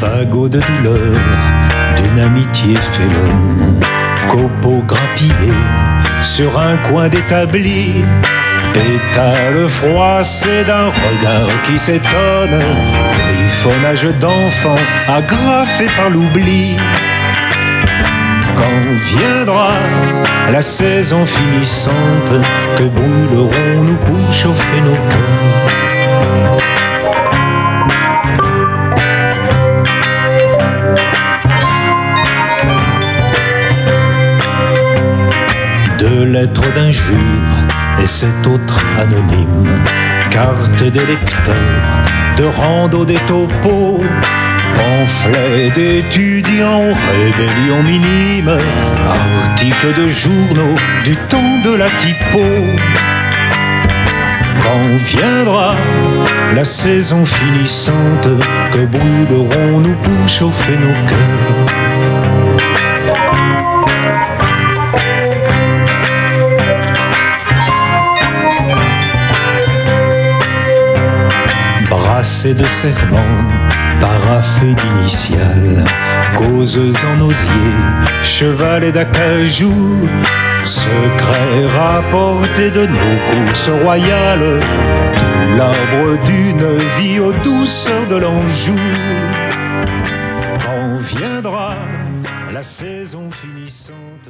fagot de douleur d'une amitié félonne, copeau grappillé sur un coin d'établi, pétale froissé d'un regard qui s'étonne, griffonnage d'enfant agrafé par l'oubli. Quand viendra la saison finissante, que brûlerons-nous pour chauffer nos cœurs Deux lettres d'injure et cet autre anonyme, carte des lecteurs, de rando des topos, pamphlets d'étudiants, rébellion minime, articles de journaux du temps de la typo. Quand viendra la saison finissante, que brûlerons-nous pour chauffer nos cœurs? Brassés de serments, paraffés d'initiales, causes en osier, cheval et d'acajou, secrets rapportés de nos courses royales, tout l'arbre d'une vie aux douceurs de l'Anjou. Quand viendra la saison finissante.